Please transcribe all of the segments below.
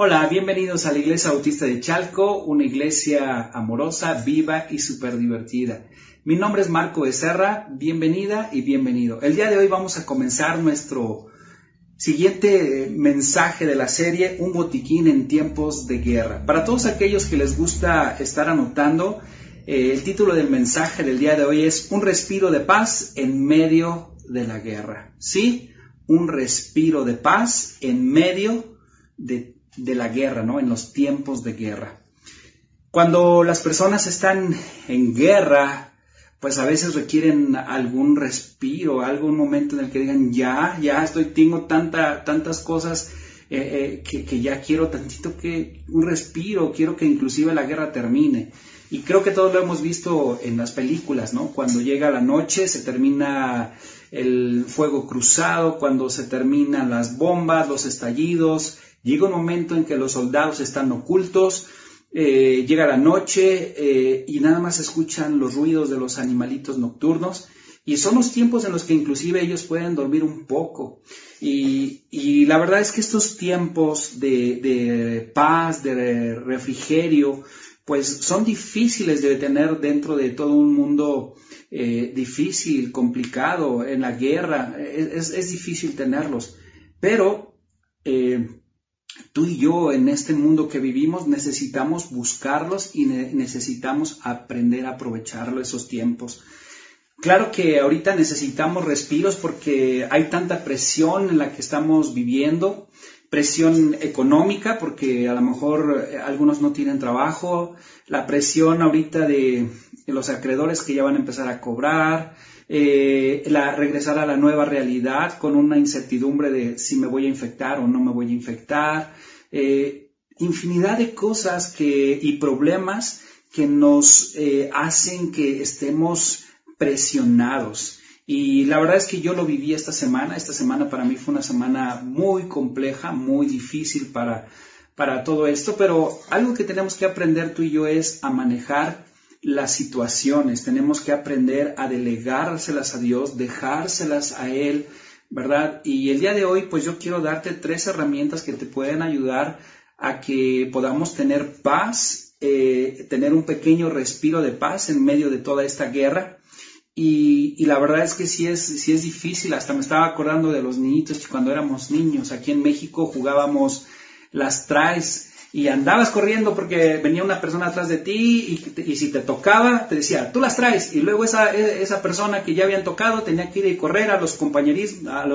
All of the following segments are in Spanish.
Hola, bienvenidos a la Iglesia Bautista de Chalco, una iglesia amorosa, viva y súper divertida. Mi nombre es Marco Becerra, bienvenida y bienvenido. El día de hoy vamos a comenzar nuestro siguiente mensaje de la serie, Un botiquín en tiempos de guerra. Para todos aquellos que les gusta estar anotando, eh, el título del mensaje del día de hoy es Un respiro de paz en medio de la guerra. ¿Sí? Un respiro de paz en medio de de la guerra, ¿no? En los tiempos de guerra. Cuando las personas están en guerra, pues a veces requieren algún respiro, algún momento en el que digan, ya, ya estoy, tengo tanta, tantas cosas eh, eh, que, ya quiero tantito que un respiro, quiero que inclusive la guerra termine. Y creo que todos lo hemos visto en las películas, ¿no? Cuando llega la noche, se termina el fuego cruzado, cuando se terminan las bombas, los estallidos, Llega un momento en que los soldados están ocultos, eh, llega la noche eh, y nada más escuchan los ruidos de los animalitos nocturnos y son los tiempos en los que inclusive ellos pueden dormir un poco. Y, la verdad es que estos tiempos de, paz, de refrigerio, pues son difíciles de tener dentro de todo un mundo eh, difícil, complicado, en la guerra, es, es difícil tenerlos. Pero tú y yo en este mundo que vivimos necesitamos buscarlos y necesitamos aprender a aprovecharlo esos tiempos. Claro que ahorita necesitamos respiros porque hay tanta presión en la que estamos viviendo, presión económica porque a lo mejor eh, algunos no tienen trabajo, la presión ahorita de, los acreedores que ya van a empezar a cobrar, eh, la, regresar a la nueva realidad con una incertidumbre de si me voy a infectar o no me voy a infectar, eh, infinidad de cosas que, y problemas que nos eh, hacen que estemos presionados. Y la verdad es que yo lo viví esta semana. Esta semana para mí fue una semana muy compleja, muy difícil para, para todo esto, pero algo que tenemos que aprender tú y yo es a manejar las situaciones. Tenemos que aprender a delegárselas a Dios, dejárselas a Él, ¿verdad? Y el día de hoy, pues yo quiero darte tres herramientas que te pueden ayudar a que podamos tener paz, eh, tener un pequeño respiro de paz en medio de toda esta guerra. Y, la verdad es que sí es, sí es difícil, hasta me estaba acordando de los niñitos cuando éramos niños, aquí en México jugábamos las traes, y andabas corriendo porque venía una persona atrás de ti y, si te tocaba, te decía, tú las traes. Y luego esa, esa persona que ya habían tocado tenía que ir y correr a los compañeritos, a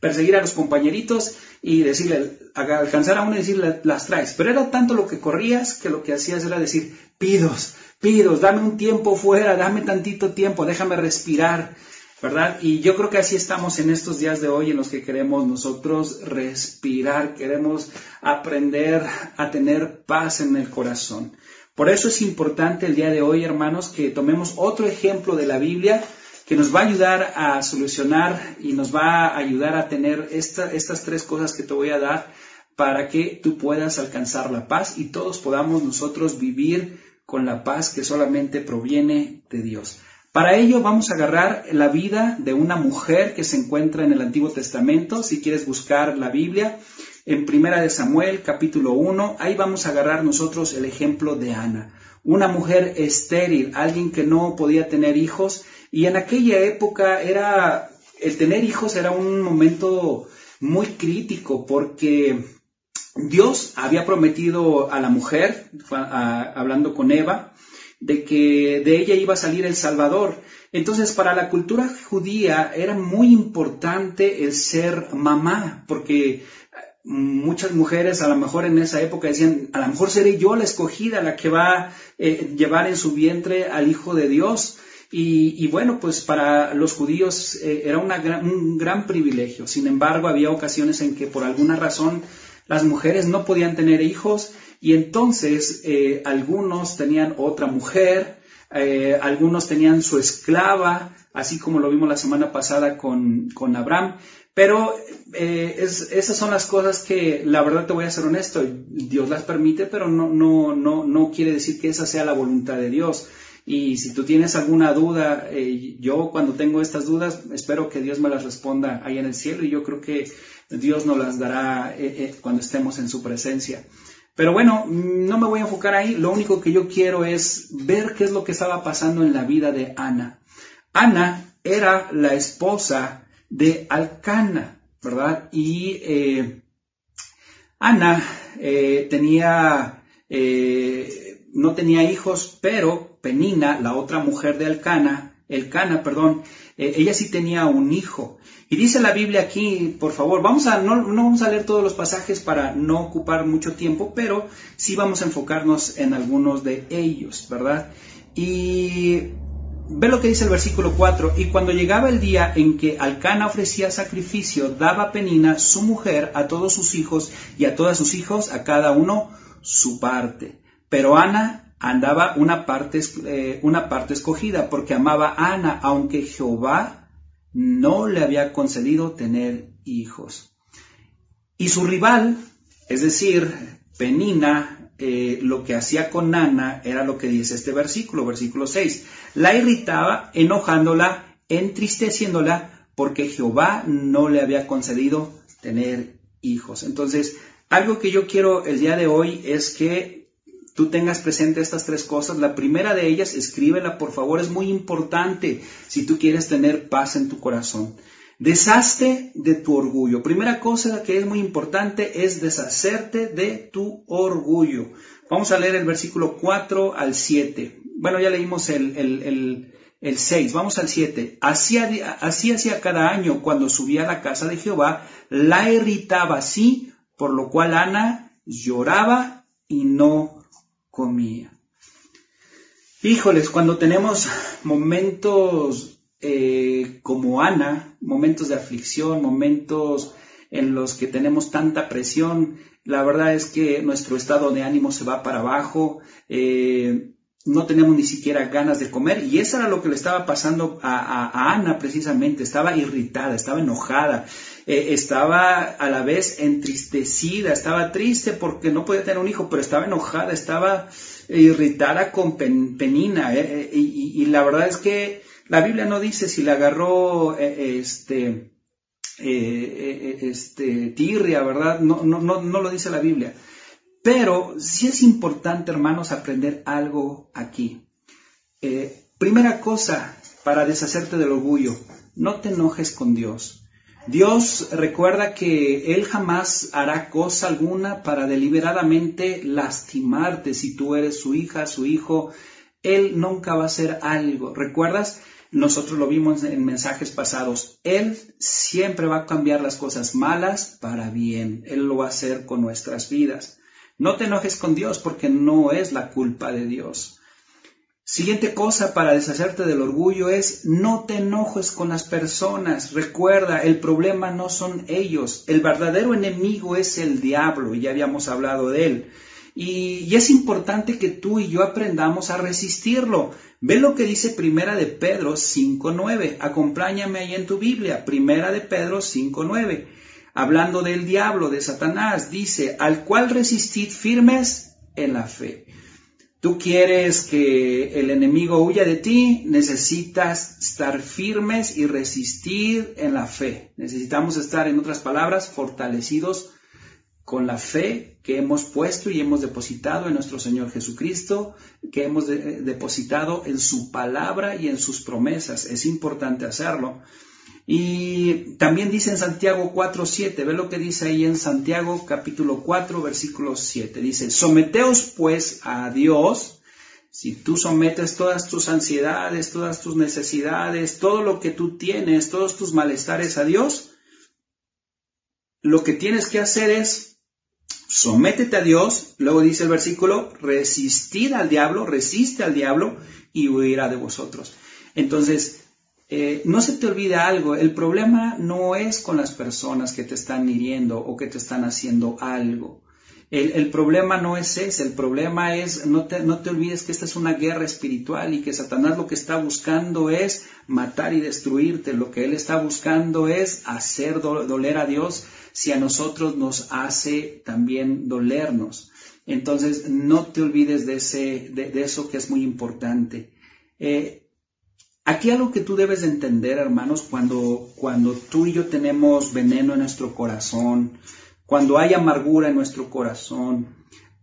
perseguir a los compañeritos y decirle, alcanzar a uno y decirle, las traes. Pero era tanto lo que corrías que lo que hacías era decir, pidos, pidos, dame un tiempo fuera, dame tantito tiempo, déjame respirar. ¿Verdad? Y yo creo que así estamos en estos días de hoy en los que queremos nosotros respirar, queremos aprender a tener paz en el corazón. Por eso es importante el día de hoy, hermanos, que tomemos otro ejemplo de la Biblia que nos va a ayudar a solucionar y nos va a ayudar a tener estas tres cosas que te voy a dar para que tú puedas alcanzar la paz y todos podamos nosotros vivir con la paz que solamente proviene de Dios. Para ello vamos a agarrar la vida de una mujer que se encuentra en el Antiguo Testamento, si quieres buscar la Biblia, en Primera de Samuel, capítulo 1, ahí vamos a agarrar nosotros el ejemplo de Ana, una mujer estéril, alguien que no podía tener hijos, y en aquella época era, el tener hijos era un momento muy crítico porque Dios había prometido a la mujer, hablando con Eva, de que de ella iba a salir el Salvador. Entonces, para la cultura judía era muy importante el ser mamá, porque muchas mujeres a lo mejor en esa época decían, a lo mejor seré yo la escogida, la que va a eh, llevar en su vientre al Hijo de Dios. Y, bueno, pues para los judíos eh, era un gran privilegio. Sin embargo, había ocasiones en que por alguna razón las mujeres no podían tener hijos y entonces eh, algunos tenían otra mujer, eh, algunos tenían su esclava, así como lo vimos la semana pasada con, Abraham. Pero eh, esas son las cosas que, la verdad te voy a ser honesto, Dios las permite, pero no, no, no, no quiere decir que esa sea la voluntad de Dios. Y si tú tienes alguna duda, eh, yo cuando tengo estas dudas, espero que Dios me las responda ahí en el cielo y yo creo que Dios nos las dará cuando estemos en su presencia. Pero bueno, no me voy a enfocar ahí, lo único que yo quiero es ver qué es lo que estaba pasando en la vida de Ana. Ana era la esposa de Alcana, ¿verdad? Y eh, Ana eh, tenía, eh, no tenía hijos, pero Penina, la otra mujer de Alcana, Elcana, perdón, ella sí tenía un hijo. Y dice la Biblia aquí, por favor, vamos a, no, no, vamos a leer todos los pasajes para no ocupar mucho tiempo, pero sí vamos a enfocarnos en algunos de ellos, ¿verdad? Y ve lo que dice el versículo 4, y cuando llegaba el día en que Alcana ofrecía sacrificio, daba Penina, su mujer, a todos sus hijos y a todos sus hijos, a cada uno su parte. Pero Ana andaba una parte, eh, una parte escogida, porque amaba a Ana, aunque Jehová no le había concedido tener hijos. Y su rival, es decir, Penina, eh, lo que hacía con Ana era lo que dice este versículo, versículo 6. La irritaba, enojándola, entristeciéndola, porque Jehová no le había concedido tener hijos. Entonces, algo que yo quiero el día de hoy es que tú tengas presente estas tres cosas. La primera de ellas, escríbela por favor, es muy importante si tú quieres tener paz en tu corazón. Deshazte de tu orgullo. Primera cosa que es muy importante es deshacerte de tu orgullo. Vamos a leer el versículo 4 al 7. Bueno, ya leímos el, el, el, 6. Vamos al 7. Así, así hacía cada año cuando subía a la casa de Jehová, la irritaba así, por lo cual Ana lloraba y no comía. Híjoles, cuando tenemos momentos eh, como Ana, momentos de aflicción, momentos en los que tenemos tanta presión, la verdad es que nuestro estado de ánimo se va para abajo, eh, no tenemos ni siquiera ganas de comer y eso era lo que le estaba pasando a, Ana precisamente, estaba irritada, estaba enojada, eh, estaba a la vez entristecida, estaba triste porque no podía tener un hijo, pero estaba enojada, estaba irritada con penina eh, eh, y, la verdad es que la Biblia no dice si le agarró este, este tirria, ¿verdad? No, no, no, no lo dice la Biblia. Pero sí es importante, hermanos, aprender algo aquí. Eh, primera cosa para deshacerte del orgullo, no te enojes con Dios. Dios recuerda que Él jamás hará cosa alguna para deliberadamente lastimarte si tú eres su hija, su hijo. Él nunca va a hacer algo. ¿Recuerdas? Nosotros lo vimos en mensajes pasados. Él siempre va a cambiar las cosas malas para bien. Él lo va a hacer con nuestras vidas. No te enojes con Dios porque no es la culpa de Dios. Siguiente cosa para deshacerte del orgullo es no te enojes con las personas. Recuerda, el problema no son ellos. El verdadero enemigo es el diablo, y ya habíamos hablado de él. Y, es importante que tú y yo aprendamos a resistirlo. Ve lo que dice Primera de Pedro 5.9. Acompáñame ahí en tu Biblia. Primera de Pedro 5.9 hablando del diablo, de Satanás, dice, al cual resistid firmes en la fe. Tú quieres que el enemigo huya de ti, necesitas estar firmes y resistir en la fe. Necesitamos estar, en otras palabras, fortalecidos con la fe que hemos puesto y hemos depositado en nuestro Señor Jesucristo, que hemos depositado en su palabra y en sus promesas. Es importante hacerlo. Y también dice en Santiago 4, 7, ve lo que dice ahí en Santiago capítulo 4, versículo 7. Dice, someteos pues a Dios. Si tú sometes todas tus ansiedades, todas tus necesidades, todo lo que tú tienes, todos tus malestares a Dios, lo que tienes que hacer es sométete a Dios, luego dice el versículo, resistir al diablo, resiste al diablo y huirá de vosotros. Entonces, eh, no se te olvide algo, el problema no es con las personas que te están hiriendo o que te están haciendo algo. El, problema no es ese, el problema es, no te, no te olvides que esta es una guerra espiritual y que Satanás lo que está buscando es matar y destruirte, lo que él está buscando es hacer doler a Dios si a nosotros nos hace también dolernos. Entonces, no te olvides de, ese, de eso que es muy importante. Eh, aquí algo que tú debes de entender, hermanos, cuando, cuando tú y yo tenemos veneno en nuestro corazón, cuando hay amargura en nuestro corazón,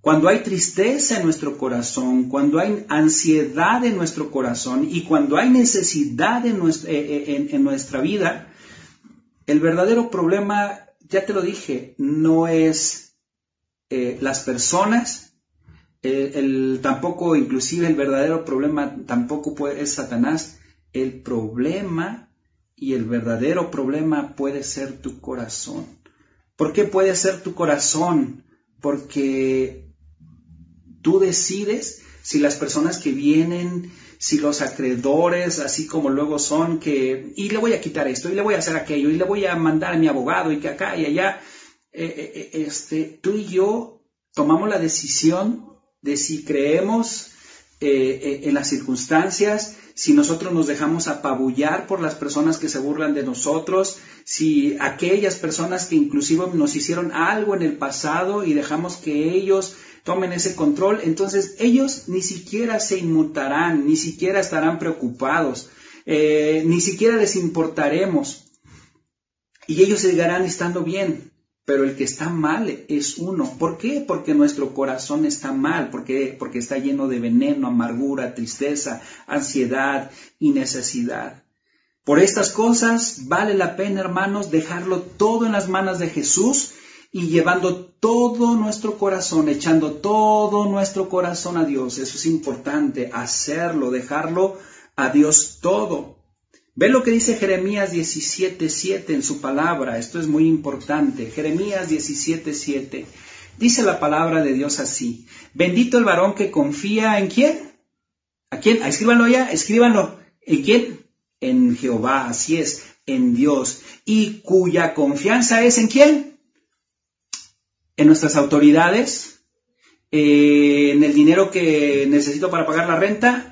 cuando hay tristeza en nuestro corazón, cuando hay ansiedad en nuestro corazón y cuando hay necesidad en nuestra, eh, en nuestra vida, el verdadero problema, ya te lo dije, no es eh, las personas, eh, el, tampoco, inclusive el verdadero problema tampoco puede, es Satanás. El problema y el verdadero problema puede ser tu corazón. ¿Por qué puede ser tu corazón? Porque tú decides si las personas que vienen, si los acreedores, así como luego son, que, y le voy a quitar esto, y le voy a hacer aquello, y le voy a mandar a mi abogado, y que acá y allá, eh, eh, eh, este, tú y yo tomamos la decisión de si creemos en las circunstancias, si nosotros nos dejamos apabullar por las personas que se burlan de nosotros, si aquellas personas que inclusive nos hicieron algo en el pasado y dejamos que ellos tomen ese control, entonces ellos ni siquiera se inmutarán, ni siquiera estarán preocupados, ni siquiera les importaremos. Y ellos seguirán estando bien pero el que está mal es uno. ¿Por qué? Porque nuestro corazón está mal, porque, porque está lleno de veneno, amargura, tristeza, ansiedad y necesidad. Por estas cosas vale la pena, hermanos, dejarlo todo en las manos de Jesús y llevando todo nuestro corazón, echando todo nuestro corazón a Dios. Eso es importante, hacerlo, dejarlo a Dios todo. Ve lo que dice Jeremías 17:7 en su palabra. Esto es muy importante. Jeremías 17:7. Dice la palabra de Dios así. Bendito el varón que confía en quién? ¿A quién? Escríbanlo ya, escríbanlo. ¿En quién? En Jehová, así es, en Dios. Y cuya confianza es en quién? En nuestras autoridades, eh, en el dinero que necesito para pagar la renta,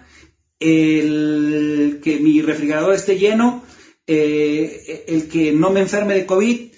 el que mi refrigerador esté lleno, eh, el que no me enferme de COVID.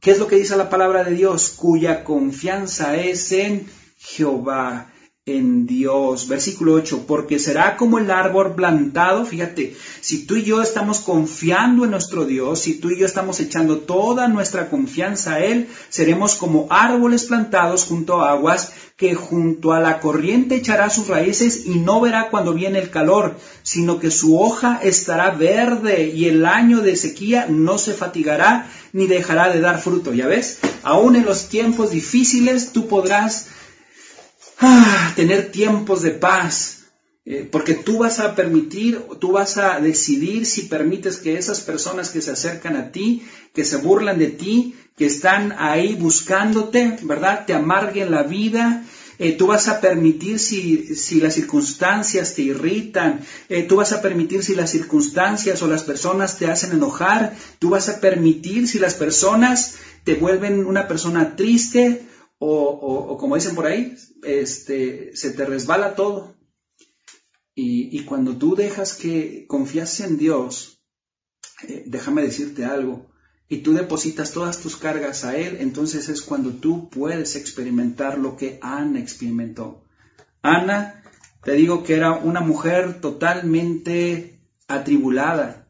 ¿Qué es lo que dice la palabra de Dios? Cuya confianza es en Jehová en Dios. Versículo 8, porque será como el árbol plantado, fíjate, si tú y yo estamos confiando en nuestro Dios, si tú y yo estamos echando toda nuestra confianza a Él, seremos como árboles plantados junto a aguas, que junto a la corriente echará sus raíces y no verá cuando viene el calor, sino que su hoja estará verde y el año de sequía no se fatigará ni dejará de dar fruto. ¿Ya ves? Aún en los tiempos difíciles tú podrás ah, tener tiempos de paz, eh, porque tú vas a permitir, tú vas a decidir si permites que esas personas que se acercan a ti, que se burlan de ti, que están ahí buscándote, ¿verdad? Te amarguen la vida. Eh, tú vas a permitir si, si, las circunstancias te irritan, eh, tú vas a permitir si las circunstancias o las personas te hacen enojar, tú vas a permitir si las personas te vuelven una persona triste, o, como dicen por ahí, este, se te resbala todo. Y, cuando tú dejas que confías en Dios, eh, déjame decirte algo, y tú depositas todas tus cargas a Él, entonces es cuando tú puedes experimentar lo que Ana experimentó. Ana, te digo que era una mujer totalmente atribulada,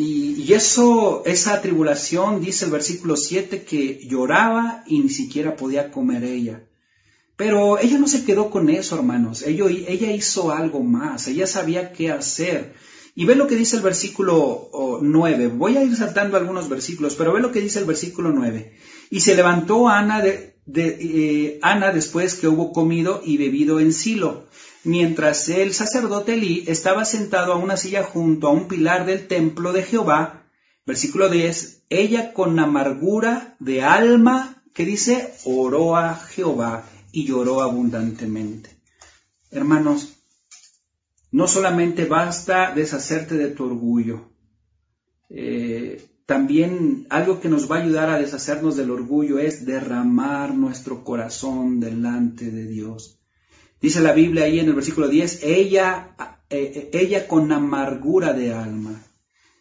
y, eso, esa tribulación, dice el versículo 7, que lloraba y ni siquiera podía comer ella. Pero ella no se quedó con eso, hermanos. Ella, hizo algo más. Ella sabía qué hacer. Y ve lo que dice el versículo 9. Voy a ir saltando algunos versículos, pero ve lo que dice el versículo 9. Y se levantó eh, Ana después que hubo comido y bebido en Silo mientras el sacerdote Elí estaba sentado a una silla junto a un pilar del templo de Jehová, versículo 10, ella con amargura de alma, que dice, oró a Jehová y lloró abundantemente. Hermanos, no solamente basta deshacerte de tu orgullo, eh, también algo que nos va a ayudar a deshacernos del orgullo es derramar nuestro corazón delante de Dios. Dice la Biblia ahí en el versículo 10, ella, eh, eh, ella con amargura de alma.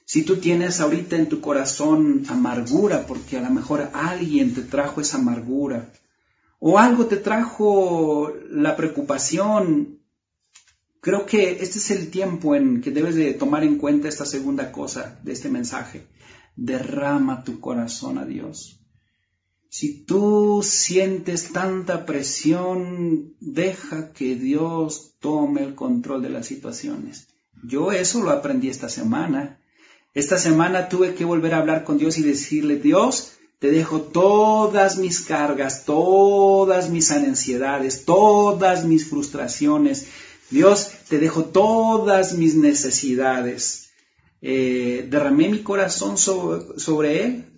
Si tú tienes ahorita en tu corazón amargura, porque a lo mejor alguien te trajo esa amargura, o algo te trajo la preocupación. Creo que este es el tiempo en que debes de tomar en cuenta esta segunda cosa de este mensaje. Derrama tu corazón a Dios. Si tú sientes tanta presión, deja que Dios tome el control de las situaciones. Yo eso lo aprendí esta semana. Esta semana tuve que volver a hablar con Dios y decirle, Dios, te dejo todas mis cargas, todas mis ansiedades, todas mis frustraciones. Dios, te dejo todas mis necesidades. Eh, derramé mi corazón sobre, Él.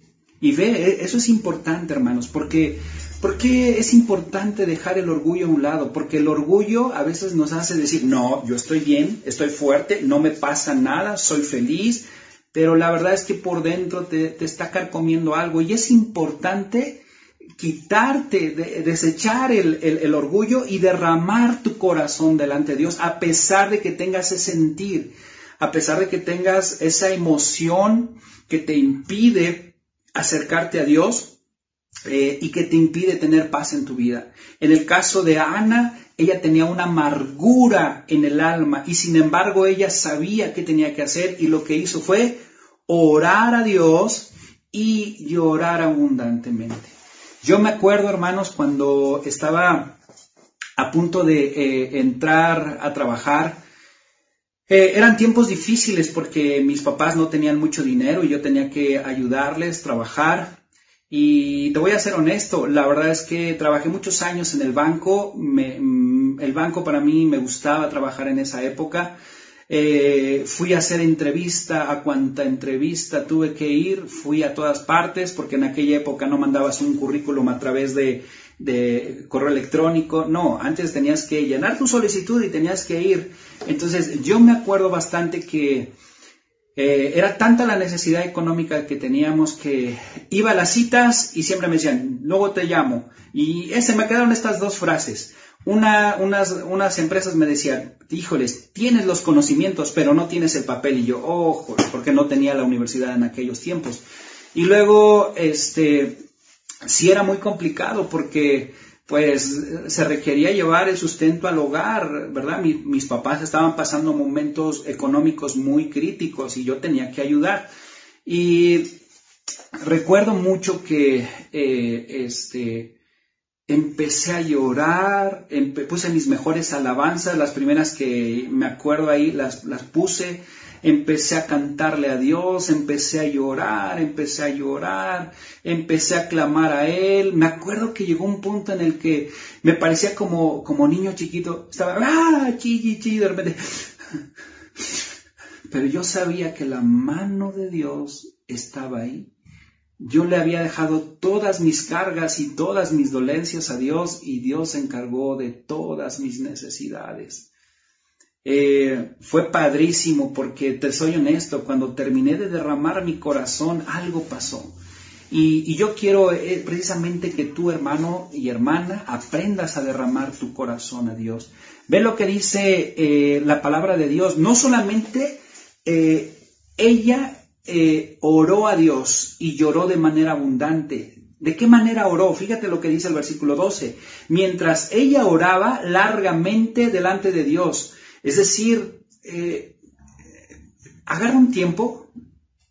Y ve, e, eso es importante, hermanos, porque ¿Por qué es importante dejar el orgullo a un lado? Porque el orgullo a veces nos hace decir, no, yo estoy bien, estoy fuerte, no me pasa nada, soy feliz, pero la verdad es que por dentro te, está carcomiendo algo y es importante quitarte, desechar el, orgullo y derramar tu corazón delante de Dios, a pesar de que tengas ese sentir, a pesar de que tengas esa emoción que te impide acercarte a Dios eh, y que te impide tener paz en tu vida. En el caso de Ana, ella tenía una amargura en el alma y sin embargo ella sabía qué tenía que hacer y lo que hizo fue orar a Dios y llorar abundantemente. Yo me acuerdo, hermanos, cuando estaba a punto de eh, entrar a trabajar, eh, eran tiempos difíciles porque mis papás no tenían mucho dinero y yo tenía que ayudarles, trabajar. Y te voy a ser honesto, la verdad es que trabajé muchos años en el banco, mm, el banco para mí me gustaba trabajar en esa época. Eh, fui a hacer entrevista, a cuanta entrevista tuve que ir, fui a todas partes, porque en aquella época no mandabas un currículum a través de, de correo electrónico, no, antes tenías que llenar tu solicitud y tenías que ir. Entonces yo me acuerdo bastante que eh, era tanta la necesidad económica que teníamos que iba a las citas y siempre me decían, luego te llamo. Y ese me quedaron estas dos frases. Una, unas, unas empresas me decían, híjoles, tienes los conocimientos, pero no tienes el papel. Y yo, ojo, porque no tenía la universidad en aquellos tiempos. Y luego, este, sí era muy complicado porque pues se requería llevar el sustento al hogar, ¿verdad? mis papás estaban pasando momentos económicos muy críticos y yo tenía que ayudar. Y recuerdo mucho que eh, este, empecé a llorar, puse mis mejores alabanzas, las primeras que me acuerdo ahí las, las puse, empecé a cantarle a Dios, empecé a llorar, empecé a llorar, empecé a clamar a Él. Me acuerdo que llegó un punto en el que me parecía como, como niño chiquito, estaba, ah, chi, chi, de repente. Pero yo sabía que la mano de Dios estaba ahí. Yo le había dejado todas mis cargas y todas mis dolencias a Dios y Dios se encargó de todas mis necesidades. Eh, fue padrísimo porque te soy honesto, cuando terminé de derramar mi corazón, algo pasó. Y, yo quiero eh, precisamente que tú, hermano y hermana, aprendas a derramar tu corazón a Dios. Ve lo que dice eh, la palabra de Dios. No solamente ella oró a Dios y lloró de manera abundante. ¿De qué manera oró? Fíjate lo que dice el versículo 12. Mientras ella oraba largamente delante de Dios, es decir, eh, agarra un tiempo,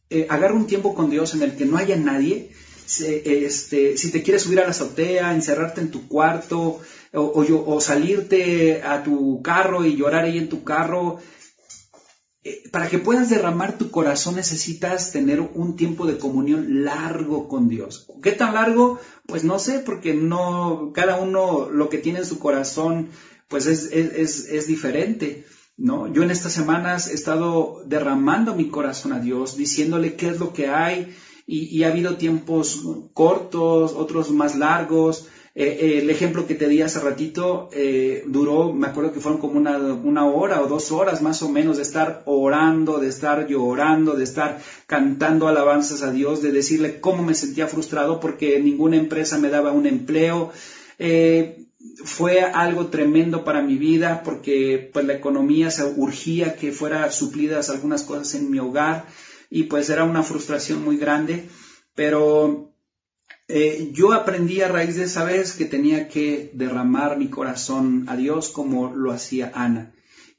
eh, agarra un tiempo con Dios en el que no haya nadie. este, si te quieres subir a la azotea, encerrarte en tu cuarto o, salirte a tu carro y llorar ahí en tu carro, eh, para que puedas derramar tu corazón necesitas tener un tiempo de comunión largo con Dios. ¿Qué tan largo? Pues no sé, porque no, cada uno lo que tiene en su corazón pues es, es, es, diferente. ¿No? Yo en estas semanas he estado derramando mi corazón a Dios, diciéndole qué es lo que hay, y, ha habido tiempos cortos, otros más largos. Eh, eh, el ejemplo que te di hace ratito eh, duró, me acuerdo que fueron como una, una, hora o dos horas más o menos de estar orando, de estar llorando, de estar cantando alabanzas a Dios, de decirle cómo me sentía frustrado porque ninguna empresa me daba un empleo fue algo tremendo para mi vida porque pues la economía se urgía que fuera suplidas algunas cosas en mi hogar y pues era una frustración muy grande, pero eh, yo aprendí a raíz de esa vez que tenía que derramar mi corazón a Dios como lo hacía Ana.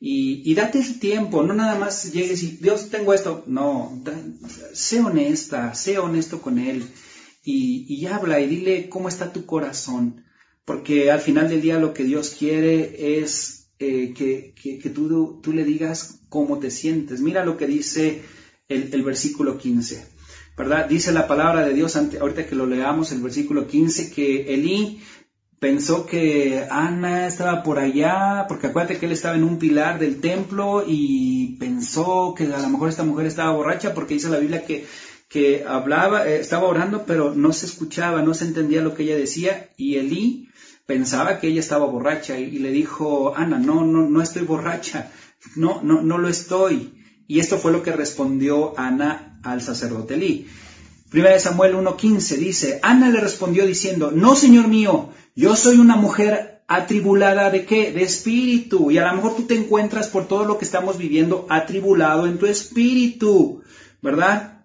Y, date el tiempo, no nada más llegues y Dios tengo esto, no, sé honesta, sé honesto con Él y, habla y dile cómo está tu corazón, porque al final del día lo que Dios quiere es eh, que, tú, tú, le digas cómo te sientes. Mira lo que dice el, versículo 15. ¿verdad? Dice la palabra de Dios, ahorita que lo leamos, el versículo 15, que Elí pensó que Ana estaba por allá, porque acuérdate que él estaba en un pilar del templo y pensó que a lo mejor esta mujer estaba borracha porque dice la Biblia que, que hablaba, eh, estaba orando, pero no se escuchaba, no se entendía lo que ella decía y Elí pensaba que ella estaba borracha y, le dijo, Ana, no, no, no estoy borracha, no, no, no lo estoy. Y esto fue lo que respondió Ana al sacerdote Elí. Primera de Samuel 1.15 dice, Ana le respondió diciendo, no, Señor mío, yo soy una mujer atribulada de qué? De espíritu. Y a lo mejor tú te encuentras por todo lo que estamos viviendo atribulado en tu espíritu, ¿verdad?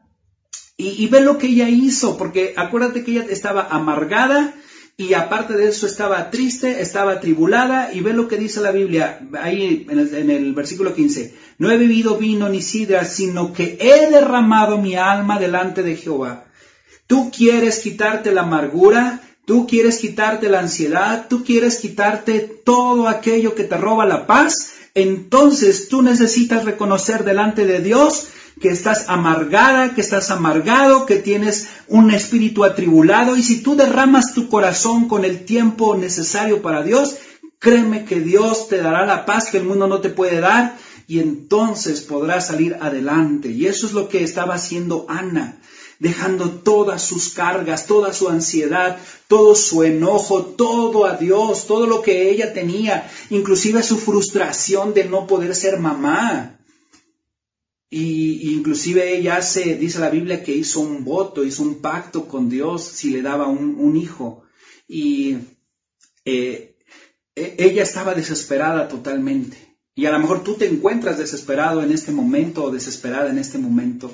Y, ve lo que ella hizo, porque acuérdate que ella estaba amargada, y aparte de eso estaba triste, estaba atribulada y ve lo que dice la Biblia ahí en el, versículo 15. No he bebido vino ni sidra, sino que he derramado mi alma delante de Jehová. Tú quieres quitarte la amargura, tú quieres quitarte la ansiedad, tú quieres quitarte todo aquello que te roba la paz. Entonces tú necesitas reconocer delante de Dios que estás amargada, que estás amargado, que tienes un espíritu atribulado y si tú derramas tu corazón con el tiempo necesario para Dios, créeme que Dios te dará la paz que el mundo no te puede dar y entonces podrás salir adelante. Y eso es lo que estaba haciendo Ana, dejando todas sus cargas, toda su ansiedad, todo su enojo, todo a Dios, todo lo que ella tenía, inclusive su frustración de no poder ser mamá. Y inclusive ella se, dice la Biblia que hizo un voto, hizo un pacto con Dios si le daba un, hijo. Y eh, e, ella estaba desesperada totalmente. Y a lo mejor tú te encuentras desesperado en este momento o desesperada en este momento.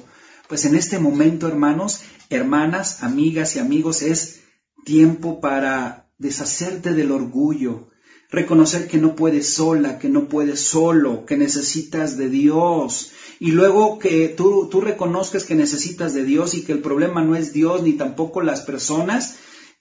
Pues en este momento, hermanos, hermanas, amigas y amigos, es tiempo para deshacerte del orgullo, reconocer que no puedes sola, que no puedes solo, que necesitas de Dios, y luego que tú, tú reconozcas que necesitas de Dios y que el problema no es Dios ni tampoco las personas,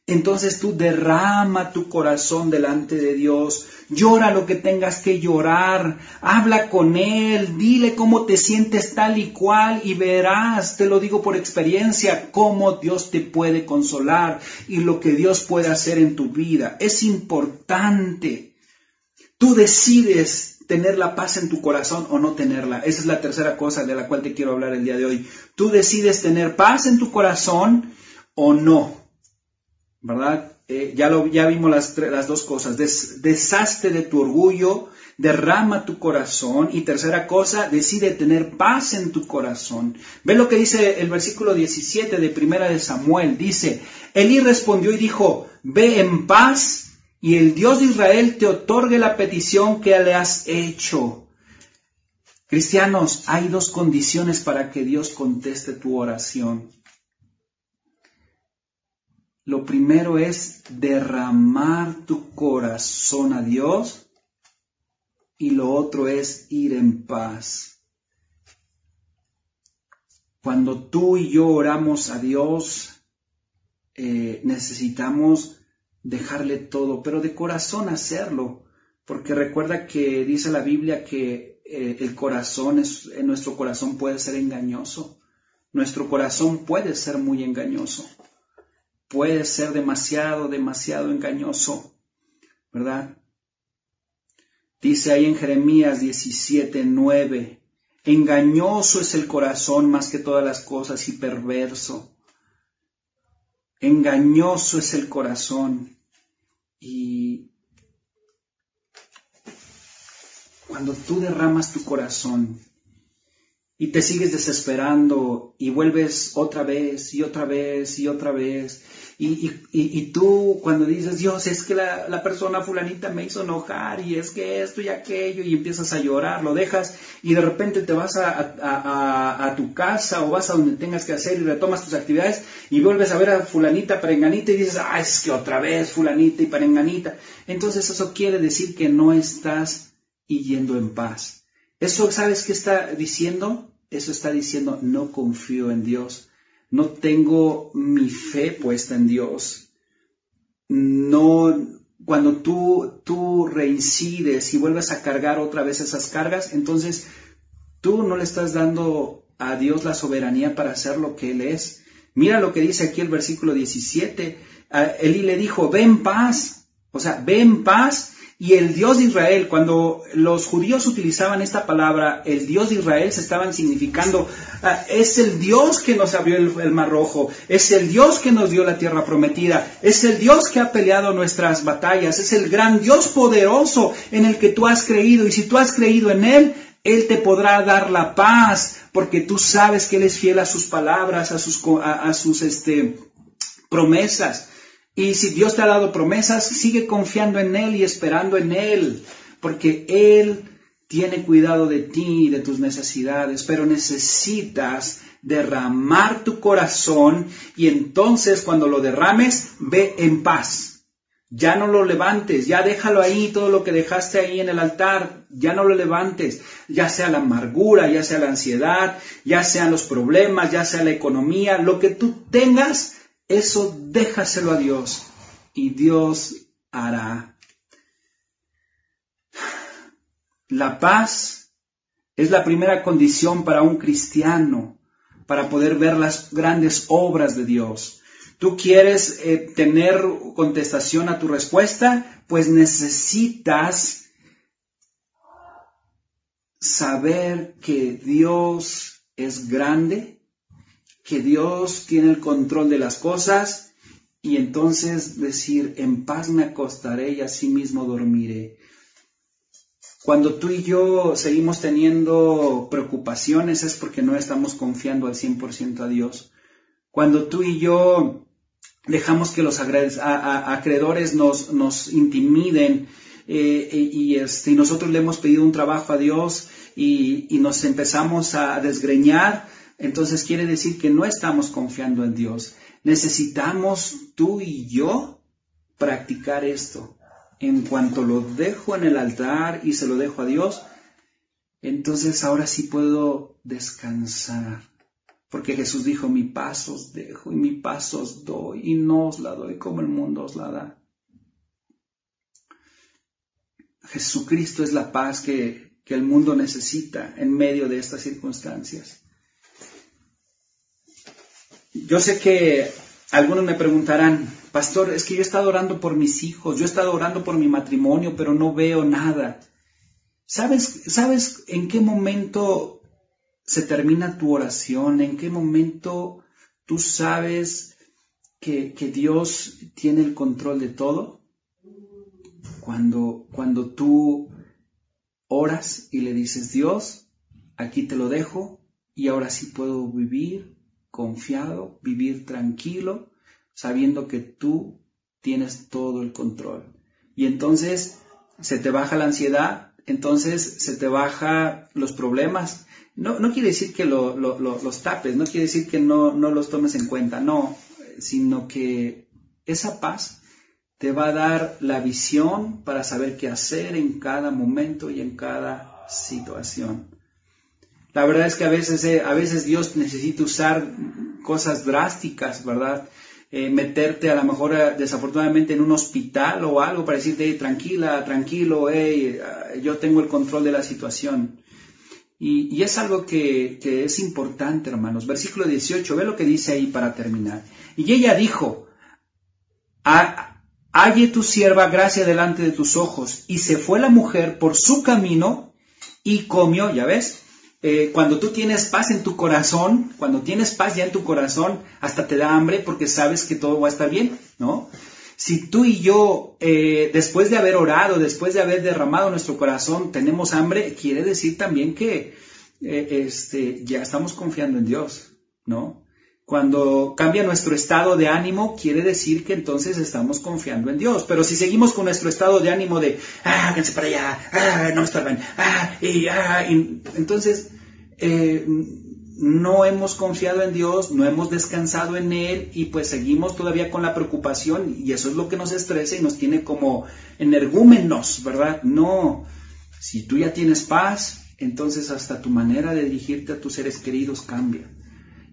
entonces tú derrama tu corazón delante de Dios, llora lo que tengas que llorar, habla con Él, dile cómo te sientes tal y cual y verás, te lo digo por experiencia, cómo Dios te puede consolar y lo que Dios puede hacer en tu vida. Es importante. Tú decides tener la paz en tu corazón o no tenerla. Esa es la tercera cosa de la cual te quiero hablar el día de hoy. Tú decides tener paz en tu corazón o no. ¿Verdad? Eh, ya, vimos las, las dos cosas. Des, deshazte de tu orgullo, derrama tu corazón. Y tercera cosa, decide tener paz en tu corazón. Ve lo que dice el versículo 17 de Primera de Samuel. Dice, Elí respondió y dijo, ve en paz y el Dios de Israel te otorgue la petición que le has hecho. Cristianos, hay dos condiciones para que Dios conteste tu oración. Lo primero es derramar tu corazón a Dios y lo otro es ir en paz. Cuando tú y yo oramos a Dios, eh, necesitamos dejarle todo, pero de corazón hacerlo, porque recuerda que dice la Biblia que eh, el corazón es, en nuestro corazón puede ser engañoso, nuestro corazón puede ser muy engañoso, puede ser demasiado, demasiado engañoso, ¿verdad? Dice ahí en Jeremías 17, 9, engañoso es el corazón más que todas las cosas y perverso. Engañoso es el corazón. Y cuando tú derramas tu corazón y te sigues desesperando y vuelves otra vez y otra vez y otra vez. Y, y, tú cuando dices, Dios, es que la, persona fulanita me hizo enojar y es que esto y aquello y empiezas a llorar, lo dejas y de repente te vas a, a, tu casa o vas a donde tengas que hacer y retomas tus actividades y vuelves a ver a fulanita, perenganita y dices, ah, es que otra vez fulanita y perenganita. Entonces eso quiere decir que no estás yendo en paz. Eso, ¿sabes qué está diciendo? Eso está diciendo, no confío en Dios, no tengo mi fe puesta en Dios. No, cuando tú, tú reincides y vuelves a cargar otra vez esas cargas, entonces tú no le estás dando a Dios la soberanía para hacer lo que Él es. Mira lo que dice aquí el versículo 17. Elí le dijo, ven paz. O sea, ven paz y el Dios de Israel, cuando los judíos utilizaban esta palabra, el Dios de Israel se estaban significando, ah, es el Dios que nos abrió el, mar rojo, es el Dios que nos dio la tierra prometida, es el Dios que ha peleado nuestras batallas, es el gran Dios poderoso en el que tú has creído. Y si tú has creído en Él, Él te podrá dar la paz, porque tú sabes que Él es fiel a sus palabras, a sus, este, promesas. Y si Dios te ha dado promesas, sigue confiando en Él y esperando en Él, porque Él tiene cuidado de ti y de tus necesidades, pero necesitas derramar tu corazón y entonces cuando lo derrames, ve en paz. Ya no lo levantes, ya déjalo ahí, todo lo que dejaste ahí en el altar, ya no lo levantes, ya sea la amargura, ya sea la ansiedad, ya sean los problemas, ya sea la economía, lo que tú tengas, eso déjaselo a Dios y Dios hará. La paz es la primera condición para un cristiano para poder ver las grandes obras de Dios. ¿Tú quieres eh, tener contestación a tu respuesta? Pues necesitas saber que Dios es grande, que Dios tiene el control de las cosas y entonces decir, en paz me acostaré y así mismo dormiré. Cuando tú y yo seguimos teniendo preocupaciones es porque no estamos confiando al 100% a Dios. Cuando tú y yo dejamos que los acreedores nos, nos intimiden eh, y, este, y, nosotros le hemos pedido un trabajo a Dios y nos empezamos a desgreñar, entonces quiere decir que no estamos confiando en Dios. Necesitamos tú y yo practicar esto. En cuanto lo dejo en el altar y se lo dejo a Dios, entonces ahora sí puedo descansar. Porque Jesús dijo, mi paz os dejo y mi paz os doy y no os la doy como el mundo os la da. Jesucristo es la paz que, que el mundo necesita en medio de estas circunstancias. Yo sé que algunos me preguntarán, pastor, es que yo he estado orando por mis hijos, yo he estado orando por mi matrimonio, pero no veo nada. ¿Sabes, ¿Sabes en qué momento se termina tu oración? ¿En qué momento tú sabes que, que Dios tiene el control de todo? Cuando, cuando tú oras y le dices, Dios, aquí te lo dejo y ahora sí puedo vivir confiado, vivir tranquilo, sabiendo que tú tienes todo el control. Y entonces se te baja la ansiedad, entonces se te baja los problemas. No, no quiere decir que los tapes, no quiere decir que no, no los tomes en cuenta, no, sino que esa paz te va a dar la visión para saber qué hacer en cada momento y en cada situación. La verdad es que a veces, eh, a veces Dios necesita usar cosas drásticas, ¿verdad? Eh, meterte a lo mejor eh, desafortunadamente en un hospital o algo para decirte, tranquila, tranquilo, hey, yo tengo el control de la situación. Y, es algo que, que, es importante, hermanos. Versículo 18, ve lo que dice ahí para terminar. Y ella dijo, halle tu sierva gracia delante de tus ojos. Y se fue la mujer por su camino y comió, ya ves, eh, cuando tú tienes paz en tu corazón, cuando tienes paz ya en tu corazón, hasta te da hambre porque sabes que todo va a estar bien, ¿no? Si tú y yo, eh, después de haber orado, después de haber derramado nuestro corazón, tenemos hambre, quiere decir también que, eh, este, ya estamos confiando en Dios, ¿no? Cuando cambia nuestro estado de ánimo, quiere decir que entonces estamos confiando en Dios. Pero si seguimos con nuestro estado de ánimo de, ah, háganse para allá, ah, no me estorban, ah, y, ah, y, entonces, eh, no hemos confiado en Dios, no hemos descansado en Él y pues seguimos todavía con la preocupación y eso es lo que nos estresa y nos tiene como energúmenos, ¿verdad? No, si tú ya tienes paz, entonces hasta tu manera de dirigirte a tus seres queridos cambia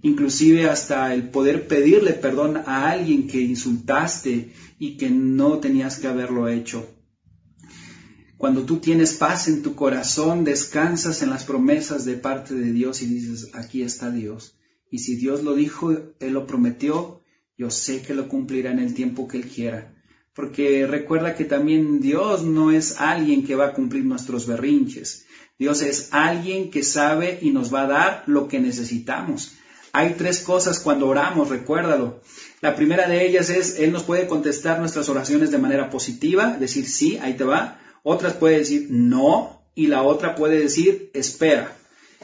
inclusive hasta el poder pedirle perdón a alguien que insultaste y que no tenías que haberlo hecho. Cuando tú tienes paz en tu corazón, descansas en las promesas de parte de Dios y dices, aquí está Dios. Y si Dios lo dijo, Él lo prometió, yo sé que lo cumplirá en el tiempo que Él quiera. Porque recuerda que también Dios no es alguien que va a cumplir nuestros berrinches. Dios es alguien que sabe y nos va a dar lo que necesitamos. Hay tres cosas cuando oramos, recuérdalo. La primera de ellas es, Él nos puede contestar nuestras oraciones de manera positiva, decir sí, ahí te va. Otras puede decir no y la otra puede decir espera.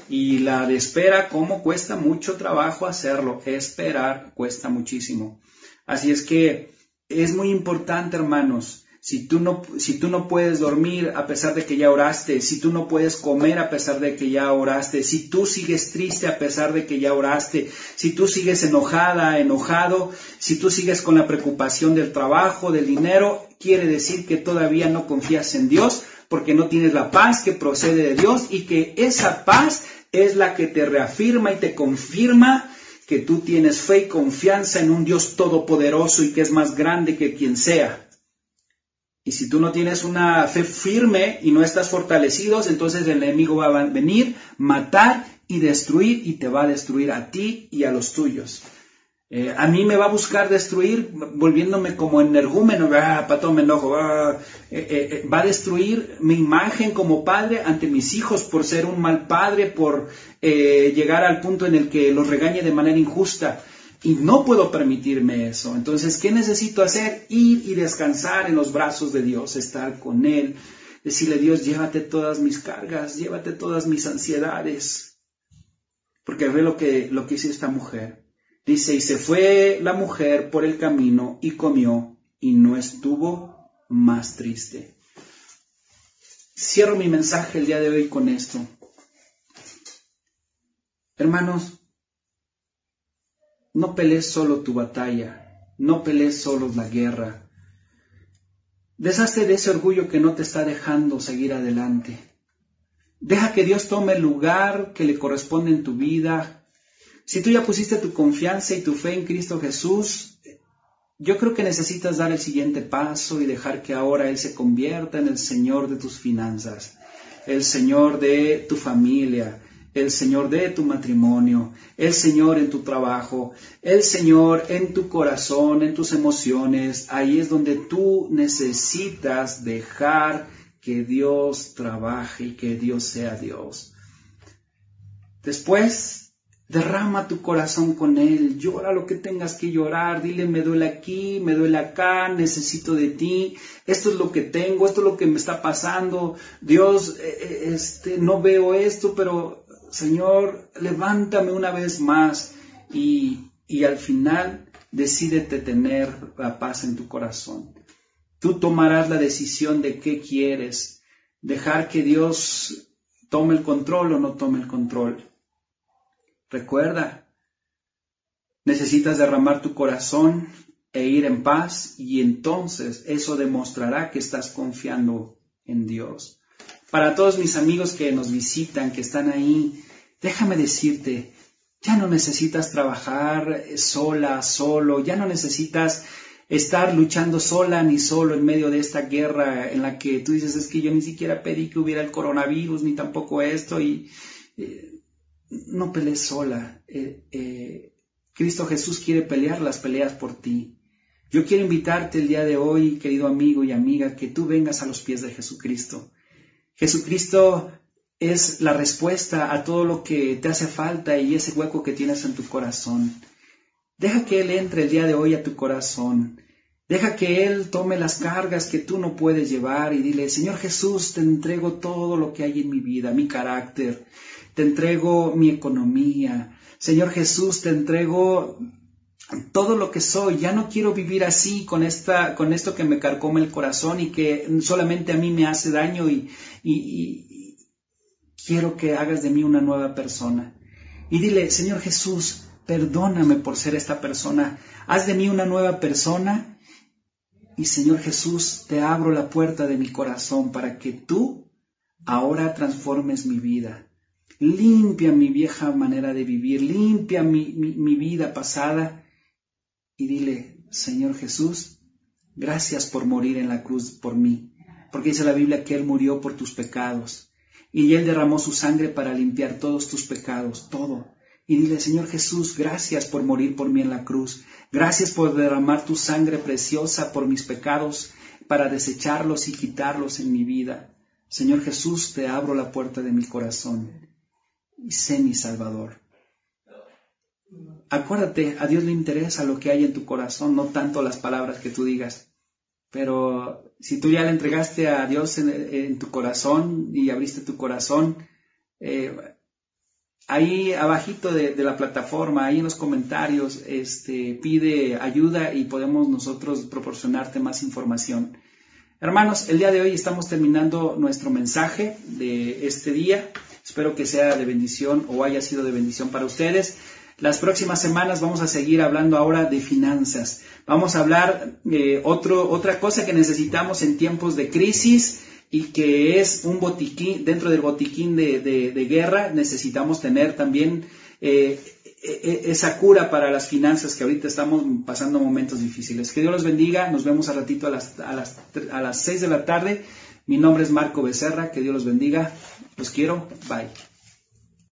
Y la de espera, ¿cómo cuesta mucho trabajo hacerlo? Esperar cuesta muchísimo. Así es que es muy importante, hermanos, si tú, no, si tú no puedes dormir a pesar de que ya oraste, si tú no puedes comer a pesar de que ya oraste, si tú sigues triste a pesar de que ya oraste, si tú sigues enojada, enojado, si tú sigues con la preocupación del trabajo, del dinero, quiere decir que todavía no confías en Dios porque no tienes la paz que procede de Dios y que esa paz es la que te reafirma y te confirma que tú tienes fe y confianza en un Dios todopoderoso y que es más grande que quien sea. Y si tú no tienes una fe firme y no estás fortalecido, entonces el enemigo va a venir, matar y destruir y te va a destruir a ti y a los tuyos. Eh, a mí me va a buscar destruir volviéndome como energúmeno, ah, pato me enojo, ah, eh, eh, va a destruir mi imagen como padre ante mis hijos por ser un mal padre, por llegar al punto en el que los regañe de manera injusta. Y no puedo permitirme eso. Entonces, ¿qué necesito hacer? Ir y descansar en los brazos de Dios, estar con Él, decirle, Dios, llévate todas mis cargas, llévate todas mis ansiedades. Porque ve lo que, lo que hizo esta mujer. Dice, y se fue la mujer por el camino y comió y no estuvo más triste. Cierro mi mensaje el día de hoy con esto. Hermanos, no pelees solo tu batalla, no pelees solo la guerra. Deshazte de ese orgullo que no te está dejando seguir adelante. Deja que Dios tome el lugar que le corresponde en tu vida. Si tú ya pusiste tu confianza y tu fe en Cristo Jesús, yo creo que necesitas dar el siguiente paso y dejar que ahora Él se convierta en el Señor de tus finanzas, el Señor de tu familia, el Señor de tu matrimonio, el Señor en tu trabajo, el Señor en tu corazón, en tus emociones. Ahí es donde tú necesitas dejar que Dios trabaje y que Dios sea Dios. Después, derrama tu corazón con Él, llora lo que tengas que llorar, dile me duele aquí, me duele acá, necesito de ti, esto es lo que tengo, esto es lo que me está pasando, Dios, eh, eh, este, no veo esto, pero Señor, levántame una vez más y, y al final decídete tener la paz en tu corazón. Tú tomarás la decisión de qué quieres, dejar que Dios tome el control o no tome el control. Recuerda, necesitas derramar tu corazón e ir en paz y entonces eso demostrará que estás confiando en Dios. Para todos mis amigos que nos visitan, que están ahí, déjame decirte, ya no necesitas trabajar sola, solo, ya no necesitas estar luchando sola ni solo en medio de esta guerra en la que tú dices es que yo ni siquiera pedí que hubiera el coronavirus ni tampoco esto y eh, no pelees sola. Eh, eh, Cristo Jesús quiere pelear las peleas por ti. Yo quiero invitarte el día de hoy, querido amigo y amiga, que tú vengas a los pies de Jesucristo. Jesucristo es la respuesta a todo lo que te hace falta y ese hueco que tienes en tu corazón. Deja que Él entre el día de hoy a tu corazón. Deja que Él tome las cargas que tú no puedes llevar y dile, Señor Jesús, te entrego todo lo que hay en mi vida, mi carácter. te entrego mi economía. Señor Jesús, te entrego todo lo que soy, ya no quiero vivir así con esta, con esto que me carcome el corazón y que solamente a mí me hace daño y, y, quiero que hagas de mí una nueva persona. Y dile, Señor Jesús, perdóname por ser esta persona, haz de mí una nueva persona y Señor Jesús, te abro la puerta de mi corazón para que tú ahora transformes mi vida. Limpia mi vieja manera de vivir, limpia mi, mi vida pasada y dile, Señor Jesús, gracias por morir en la cruz por mí, porque dice la Biblia que Él murió por tus pecados y Él derramó su sangre para limpiar todos tus pecados, todo. Y dile, Señor Jesús, gracias por morir por mí en la cruz, gracias por derramar tu sangre preciosa por mis pecados, para desecharlos y quitarlos en mi vida. Señor Jesús, te abro la puerta de mi corazón y sé mi Salvador. Acuérdate, a Dios le interesa lo que hay en tu corazón, no tanto las palabras que tú digas. Pero si tú ya le entregaste a Dios en, tu corazón y abriste tu corazón, eh, ahí abajito de, la plataforma, ahí en los comentarios, este, pide ayuda y podemos nosotros proporcionarte más información. Hermanos, el día de hoy estamos terminando nuestro mensaje de este día. Espero que sea de bendición o haya sido de bendición para ustedes. Las próximas semanas vamos a seguir hablando ahora de finanzas. Vamos a hablar de eh, otro, otra cosa que necesitamos en tiempos de crisis y que es un botiquín, dentro del botiquín de, guerra necesitamos tener también eh, e, e, esa cura para las finanzas que ahorita estamos pasando momentos difíciles. Que Dios los bendiga, nos vemos a ratito a las, a las, a las 6 de la tarde. Mi nombre es Marco Becerra, que Dios los bendiga, los quiero, bye.